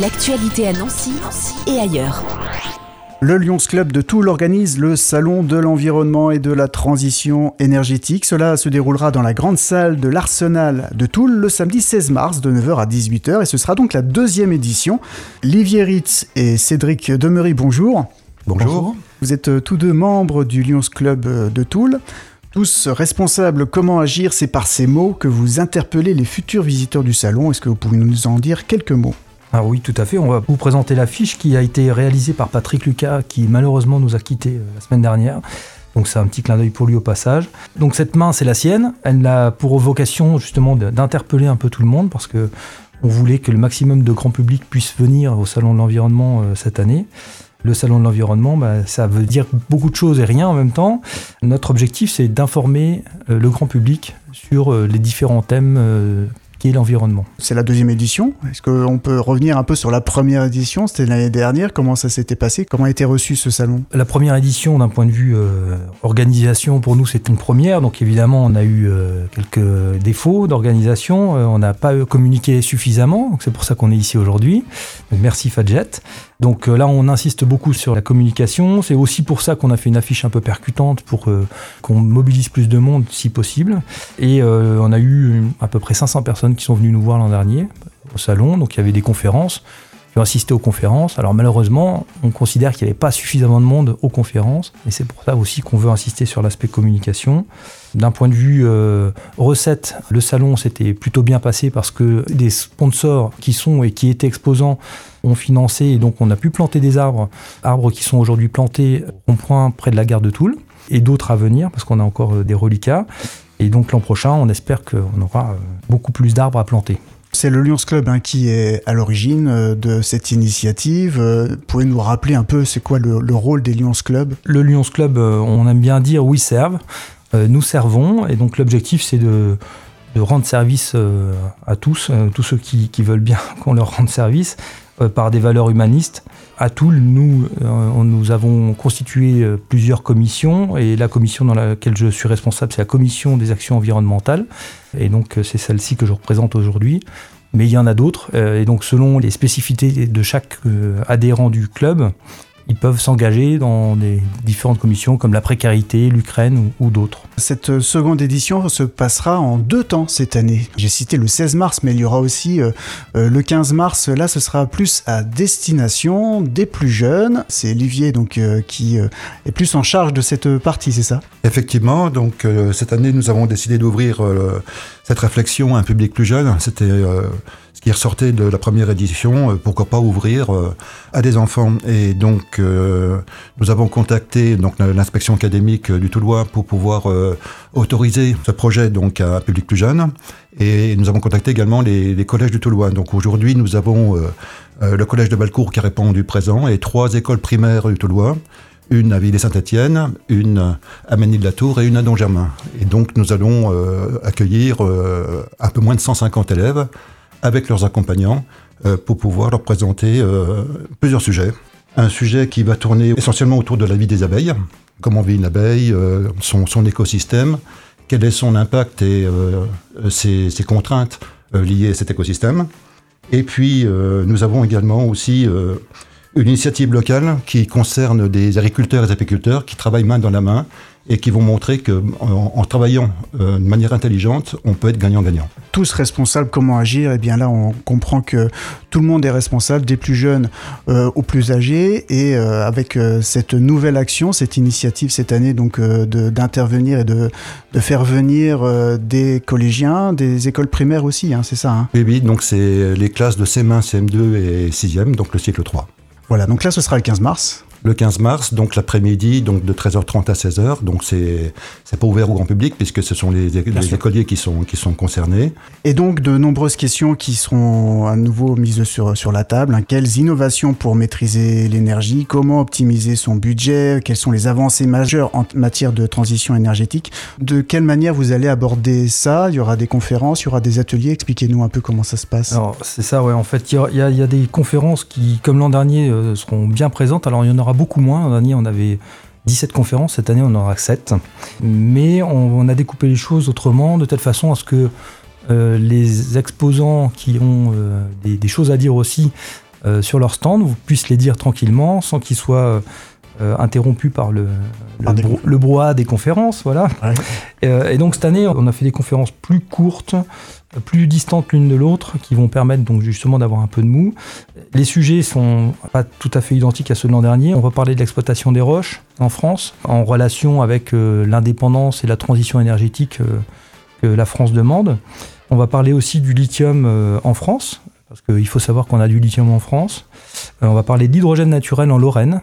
L'actualité à Nancy et ailleurs. Le Lions Club de Toul organise le Salon de l'environnement et de la transition énergétique. Cela se déroulera dans la grande salle de l'Arsenal de Toul le samedi 16 mars de 9h à 18h et ce sera donc la deuxième édition. Livier Ritz et Cédric Demery, bonjour. Bonjour. Vous êtes euh, tous deux membres du Lions Club euh, de Toul. Tous responsables comment agir, c'est par ces mots que vous interpellez les futurs visiteurs du salon. Est-ce que vous pouvez nous en dire quelques mots? Ah oui, tout à fait. On va vous présenter l'affiche qui a été réalisée par Patrick Lucas, qui malheureusement nous a quittés euh, la semaine dernière. Donc c'est un petit clin d'œil pour lui au passage. Donc cette main, c'est la sienne. Elle a pour vocation justement d'interpeller un peu tout le monde parce que on voulait que le maximum de grand public puisse venir au Salon de l'Environnement euh, cette année. Le Salon de l'Environnement, bah, ça veut dire beaucoup de choses et rien en même temps. Notre objectif, c'est d'informer euh, le grand public sur les différents thèmes qui est l'environnement. C'est la deuxième édition. Est-ce qu'on peut revenir un peu sur la première édition? C'était l'année dernière. Comment ça s'était passé? Comment a été reçu ce salon? La première édition, d'un point de vue euh, organisation, pour nous, c'était une première. Donc évidemment, on a eu euh, quelques défauts d'organisation. Euh, on n'a pas communiqué suffisamment. c'est pour ça qu'on est ici aujourd'hui. merci Fadjet. Donc là, on insiste beaucoup sur la communication. C'est aussi pour ça qu'on a fait une affiche un peu percutante pour qu'on mobilise plus de monde si possible. Et on a eu à peu près 500 personnes qui sont venus nous voir l'an dernier au salon. Donc il y avait des conférences qui ont assisté aux conférences. Alors malheureusement, on considère qu'il n'y avait pas suffisamment de monde aux conférences. Et c'est pour ça aussi qu'on veut insister sur l'aspect communication. D'un point de vue euh, recette, le salon s'était plutôt bien passé parce que des sponsors qui sont et qui étaient exposants ont financé et donc on a pu planter des arbres, arbres qui sont aujourd'hui plantés au point près de la gare de Toul et d'autres à venir parce qu'on a encore euh, des reliquats. Et donc l'an prochain, on espère qu'on aura euh, beaucoup plus d'arbres à planter. C'est le Lions Club hein, qui est à l'origine euh, de cette initiative. Euh, pouvez nous rappeler un peu c'est quoi le, rôle des Lions Club? Le Lions Club, on aime bien dire oui serve. nous servons et donc l'objectif c'est de, rendre service à tous, tous ceux qui veulent bien qu'on leur rende service par des valeurs humanistes à Toul, nous, euh, nous avons constitué euh, plusieurs commissions et la commission dans laquelle je suis responsable, c'est la commission des actions environnementales. Et donc, euh, c'est celle-ci que je représente aujourd'hui. Mais il y en a d'autres. Et donc, selon les spécificités de chaque adhérent du club, ils peuvent s'engager dans des différentes commissions comme la précarité, l'Ukraine ou, d'autres. Cette seconde édition se passera en deux temps cette année. J'ai cité le 16 mars, mais il y aura aussi euh, euh, le 15 mars. Là, ce sera plus à destination des plus jeunes. C'est Olivier donc euh, qui est plus en charge de cette partie, c'est ça? Effectivement. Donc cette année, nous avons décidé d'ouvrir cette réflexion à un public plus jeune. C'était qui ressortait de la première édition, euh, pourquoi pas ouvrir euh, à des enfants. Et donc, euh, nous avons contacté donc l'inspection académique du Toulois pour pouvoir autoriser ce projet donc à un public plus jeune. Et nous avons contacté également les, collèges du Toulois. Donc aujourd'hui, nous avons le collège de Balcourt qui a répondu présent et trois écoles primaires du Toulois une à Villers-Saint-Étienne, une à Ménil-la-Tour et une à Don-Germain. Et donc nous allons accueillir un peu moins de 150 élèves avec leurs accompagnants euh, pour pouvoir leur présenter euh, plusieurs sujets. Un sujet qui va tourner essentiellement autour de la vie des abeilles, comment vit une abeille, euh, son, écosystème, quel est son impact et ses, ses, contraintes liées à cet écosystème. Et puis, nous avons également aussi une initiative locale qui concerne des agriculteurs et des apiculteurs qui travaillent main dans la main et qui vont montrer que en, travaillant euh, de manière intelligente, on peut être gagnant-gagnant. Tous responsables, comment agir? Et eh bien là, on comprend que tout le monde est responsable, des plus jeunes euh, aux plus âgés, et euh, avec cette nouvelle action, cette initiative cette année, donc d'intervenir et de, de, faire venir des collégiens, des écoles primaires aussi, hein, c'est ça hein? Oui, oui, donc c'est les classes de CM1, CM2 et 6e, donc le cycle 3. Voilà, donc là, ce sera le 15 mars le 15 mars, donc l'après-midi, donc de 13h30 à 16h. Donc c'est c'est pas ouvert au grand public puisque ce sont les, écoliers qui sont qui sont concernés. Et donc de nombreuses questions qui seront à nouveau mises sur sur la table. Hein. Quelles innovations pour maîtriser l'énergie? Comment optimiser son budget? Quelles sont les avancées majeures en matière de transition énergétique? De quelle manière vous allez aborder ça? Il y aura des conférences, il y aura des ateliers. Expliquez-nous un peu comment ça se passe. Alors c'est ça, ouais. En fait, il y, y, a des conférences qui, comme l'an dernier, euh, seront bien présentes. Alors il y en aura beaucoup moins. L'an dernier, on avait 17 conférences, cette année on en aura 7. Mais on, a découpé les choses autrement, de telle façon à ce que euh, les exposants qui ont euh, des, choses à dire aussi sur leur stand, vous puissent les dire tranquillement sans qu'ils soient interrompus par le, le, brouhaha des conférences. Voilà. et donc cette année, on a fait des conférences plus courtes, plus distantes l'une de l'autre, qui vont permettre donc justement d'avoir un peu de mou. Les sujets sont pas tout à fait identiques à ceux de l'an dernier. On va parler de l'exploitation des roches en France, en relation avec euh, l'indépendance et la transition énergétique euh, que la France demande. On va parler aussi du lithium euh, en France, parce qu'il faut savoir qu'on a du lithium en France. on va parler d'hydrogène naturel en Lorraine.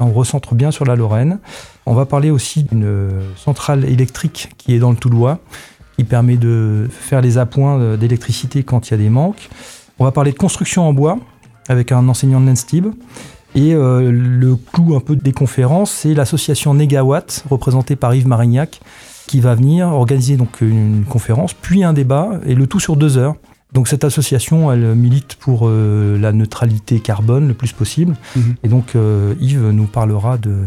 On recentre bien sur la Lorraine. On va parler aussi d'une centrale électrique qui est dans le Toulois qui permet de faire les appoints d'électricité quand il y a des manques. On va parler de construction en bois avec un enseignant de l'ENSTIB. Et euh, le clou un peu des conférences, c'est l'association Negawatt, représentée par Yves Marignac, qui va venir organiser donc une conférence, puis un débat, et le tout sur deux heures. Donc cette association, elle milite pour euh, la neutralité carbone le plus possible. Mhm. Et donc euh, Yves nous parlera de,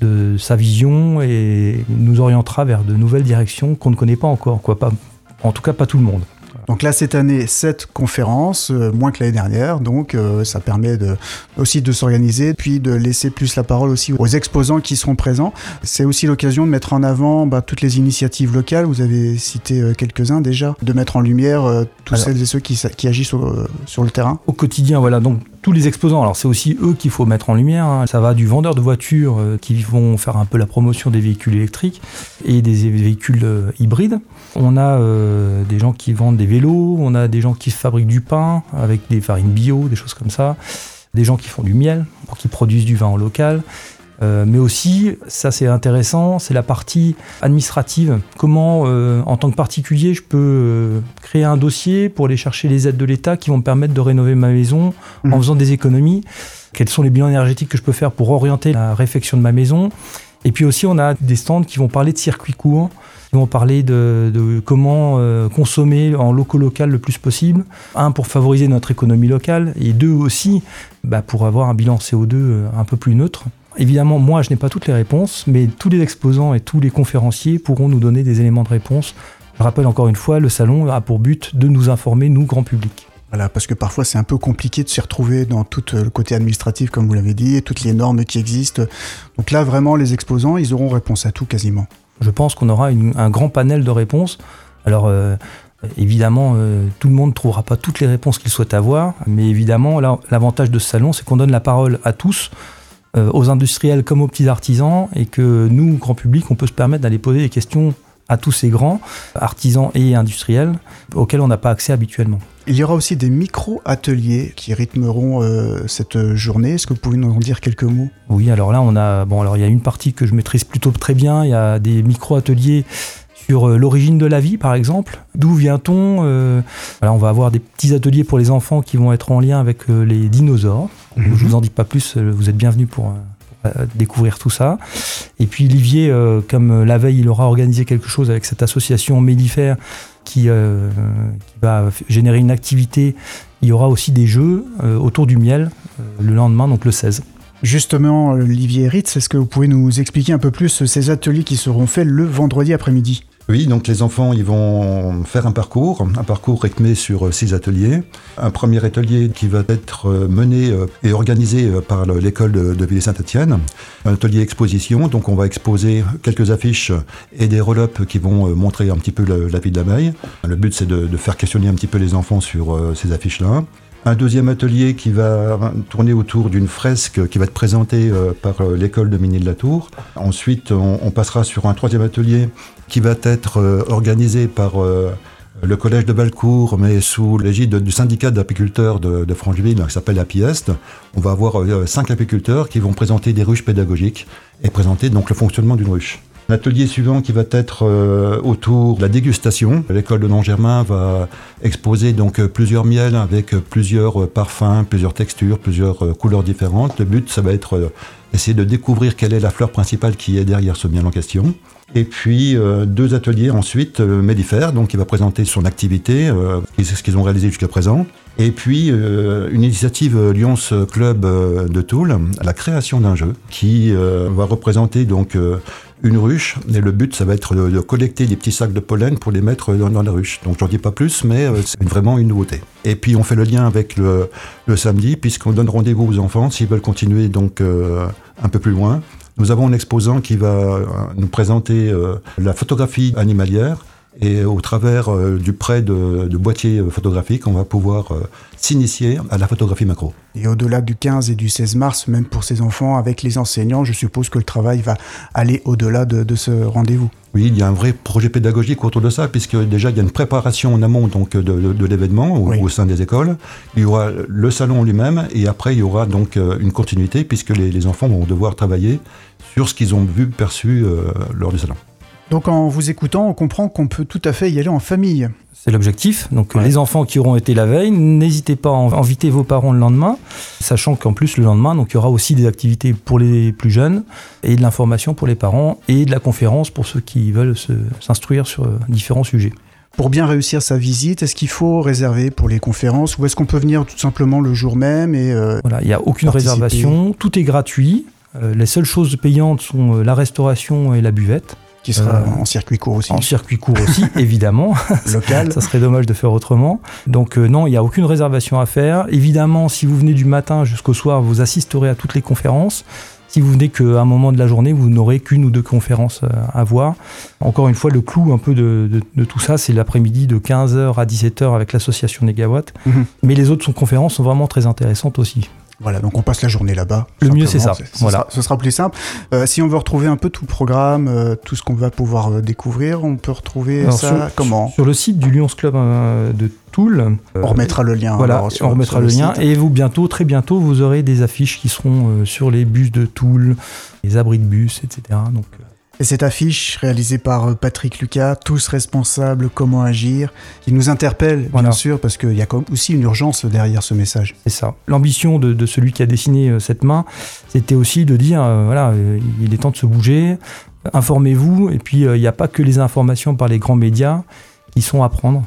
de sa vision et nous orientera vers de nouvelles directions qu'on ne connaît pas encore, quoi. Pas, en tout cas pas tout le monde. Donc là, cette année, sept conférences, euh, moins que l'année dernière. Donc euh, ça permet de, aussi de s'organiser, puis de laisser plus la parole aussi aux exposants qui seront présents. C'est aussi l'occasion de mettre en avant bah, toutes les initiatives locales. Vous avez cité euh, quelques-uns déjà, de mettre en lumière tous celles et ceux qui, qui agissent sur le terrain. Au quotidien, voilà. Donc tous les exposants. Alors c'est aussi eux qu'il faut mettre en lumière. Hein. Ça va du vendeur de voitures qui vont faire un peu la promotion des véhicules électriques et des véhicules hybrides. On a des gens qui vendent des véhicules on a des gens qui fabriquent du pain avec des farines bio, des choses comme ça, des gens qui font du miel, qui produisent du vin en local. Euh, mais aussi, ça c'est intéressant, c'est la partie administrative. Comment, euh, en tant que particulier, je peux euh, créer un dossier pour aller chercher les aides de l'État qui vont me permettre de rénover ma maison en mmh. faisant des économies Quels sont les bilans énergétiques que je peux faire pour orienter la réfection de ma maison Et puis aussi, on a des stands qui vont parler de circuits courts ils vont parler de, comment euh, consommer en loco-local le plus possible. Un, pour favoriser notre économie locale, et deux aussi, bah, pour avoir un bilan CO2 euh, un peu plus neutre. Évidemment, moi, je n'ai pas toutes les réponses, mais tous les exposants et tous les conférenciers pourront nous donner des éléments de réponse. Je rappelle encore une fois, le salon a pour but de nous informer, nous, grand public. Voilà, parce que parfois c'est un peu compliqué de s'y retrouver dans tout euh, le côté administratif, comme vous l'avez dit, et toutes les normes qui existent. Donc là, vraiment, les exposants, ils auront réponse à tout quasiment je pense qu'on aura un grand panel de réponses. Alors, euh, évidemment, euh, tout le monde ne trouvera pas toutes les réponses qu'il souhaite avoir, mais évidemment, l'avantage de ce salon, c'est qu'on donne la parole à tous, aux industriels comme aux petits artisans, et que nous, grand public, on peut se permettre d'aller poser des questions à tous ces grands artisans et industriels auxquels on n'a pas accès habituellement. Il y aura aussi des micro-ateliers qui rythmeront euh, cette journée. Est-ce que vous pouvez nous en dire quelques mots? Oui, alors là, on a, bon, alors il y a une partie que je maîtrise plutôt très bien. Il y a des micro-ateliers sur euh, l'origine de la vie, par exemple. D'où vient-on? Euh, On va avoir des petits ateliers pour les enfants qui vont être en lien avec les dinosaures. Je ne vous en dis pas plus, vous êtes bienvenus pour découvrir tout ça. Et puis Olivier, comme la veille, il aura organisé quelque chose avec cette association Mélifère euh, qui, va générer une activité. Il y aura aussi des jeux euh, autour du miel euh, le lendemain, donc le 16. Justement, Olivier Ritz, est-ce que vous pouvez nous expliquer un peu plus ces ateliers qui seront faits le vendredi après-midi? Oui, donc les enfants, ils vont faire un parcours, un parcours rythmé sur euh, six ateliers. Un premier atelier qui va être euh, mené euh, et organisé par l'école de, de Ville-Saint-Etienne. Un atelier exposition, donc on va exposer quelques affiches et des roll-ups qui vont montrer un petit peu la, vie de la veille. Le but, c'est de, faire questionner un petit peu les enfants sur ces affiches-là. Un deuxième atelier qui va tourner autour d'une fresque qui va être présentée euh, par euh, l'école de Mini-de-la-Tour. Ensuite, on, passera sur un troisième atelier qui va être euh, organisé par le collège de Balcourt, mais sous l'égide du syndicat d'apiculteurs de, de, Francheville, qui s'appelle Apiest. On va avoir cinq apiculteurs qui vont présenter des ruches pédagogiques et présenter donc le fonctionnement d'une ruche. L'atelier suivant qui va être euh, autour de la dégustation. L'école de Non-Germain va exposer donc euh, plusieurs miels avec euh, plusieurs parfums, plusieurs textures, plusieurs couleurs différentes. Le but, ça va être essayer de découvrir quelle est la fleur principale qui est derrière ce miel en question. Et puis deux ateliers ensuite, Mélifère, donc qui va présenter son activité, ce qu'ils ont réalisé jusqu'à présent. Et puis une initiative Lyons Club de Toul, la création d'un jeu qui va représenter donc une ruche. Et le but, ça va être de, collecter des petits sacs de pollen pour les mettre dans, la ruche. Donc, j'en dis pas plus, mais euh, c'est vraiment une nouveauté. Et puis, on fait le lien avec le, samedi, puisqu'on donne rendez-vous aux enfants s'ils veulent continuer donc euh, un peu plus loin. Nous avons un exposant qui va nous présenter la photographie animalière et au travers euh, du prêt de, boîtiers euh, photographiques, on va pouvoir euh, s'initier à la photographie macro. Et au-delà du 15 et du 16 mars, même pour ces enfants, avec les enseignants, je suppose que le travail va aller au-delà de, ce rendez-vous. Oui, il y a un vrai projet pédagogique autour de ça, puisque déjà il y a une préparation en amont donc, de, l'événement au, sein des écoles. Il y aura le salon lui-même, et après il y aura donc une continuité, puisque les, enfants vont devoir travailler sur ce qu'ils ont vu, perçu lors du salon. Donc en vous écoutant, on comprend qu'on peut tout à fait y aller en famille. C'est l'objectif. Donc les enfants qui auront été la veille, n'hésitez pas à inviter vos parents le lendemain, sachant qu'en plus le lendemain, donc il y aura aussi des activités pour les plus jeunes et de l'information pour les parents et de la conférence pour ceux qui veulent s'instruire sur euh, différents sujets. Pour bien réussir sa visite, est-ce qu'il faut réserver pour les conférences ou est-ce qu'on peut venir tout simplement le jour même et euh, Voilà, il n'y a aucune réservation, tout est gratuit. Euh, les seules choses payantes sont la restauration et la buvette. Qui sera euh, en circuit court aussi. En circuit court aussi, évidemment. Local. Ça serait dommage de faire autrement. Donc euh, non, il n'y a aucune réservation à faire. Évidemment, si vous venez du matin jusqu'au soir, vous assisterez à toutes les conférences. Si vous venez qu'à un moment de la journée, vous n'aurez qu'une ou deux conférences euh, à voir. Encore une fois, le clou un peu de, tout ça, c'est l'après-midi de 15h à 17h avec l'association Négawatt. Mhm. Mais les autres conférences sont vraiment très intéressantes aussi. Voilà, donc on passe la journée là-bas. Le mieux, c'est ça. Voilà. ce sera plus simple. Euh, si on veut retrouver un peu tout le programme, euh, tout ce qu'on va pouvoir euh, découvrir, on peut retrouver ça comment sur, le site du Lions Club de Toul. on remettra le lien. Voilà, on remettra le, lien. Et vous, bientôt, très bientôt, vous aurez des affiches qui seront sur les bus de Toul, les abris de bus, etc. Donc, et cette affiche, réalisée par euh, Patrick Lucas, tous responsables, comment agir, qui nous interpelle, bien sûr, parce qu'il y a aussi une urgence derrière ce message. C'est ça. L'ambition de, celui qui a dessiné euh, cette main, c'était aussi de dire, euh, voilà, il est temps de se bouger, informez-vous, et puis il n'y a pas que les informations par les grands médias qui sont à prendre,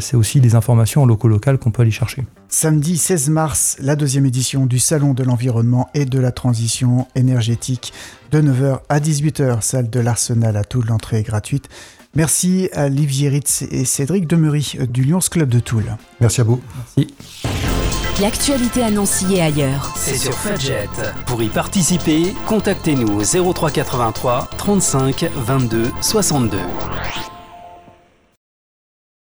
c'est aussi des informations en local qu'on peut aller chercher. Samedi 16 mars, la deuxième édition du Salon de l'environnement et de la transition énergétique de 9h à 18h, salle de l'Arsenal à Toul, l'entrée est gratuite. Merci à Liv Ritz et Cédric Demery du Lyons Club de Toul. Merci à vous. Merci. L'actualité à Nancy et ailleurs. C'est sur Fudget. Pour y participer, contactez-nous au 0383 35 22 62.